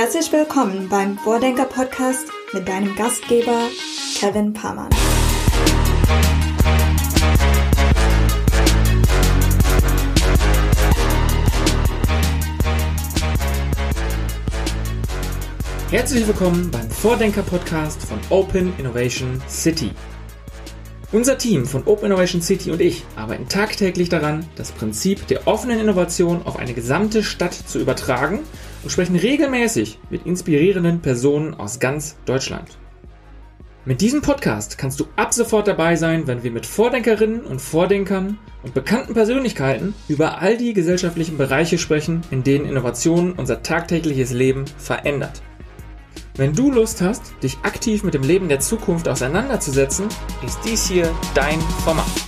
Herzlich willkommen beim Vordenker Podcast mit deinem Gastgeber Kevin Pamann. Herzlich willkommen beim Vordenker Podcast von Open Innovation City. Unser Team von Open Innovation City und ich arbeiten tagtäglich daran, das Prinzip der offenen Innovation auf eine gesamte Stadt zu übertragen und sprechen regelmäßig mit inspirierenden Personen aus ganz Deutschland. Mit diesem Podcast kannst du ab sofort dabei sein, wenn wir mit Vordenkerinnen und Vordenkern und bekannten Persönlichkeiten über all die gesellschaftlichen Bereiche sprechen, in denen Innovation unser tagtägliches Leben verändert. Wenn du Lust hast, dich aktiv mit dem Leben der Zukunft auseinanderzusetzen, ist dies hier dein Format.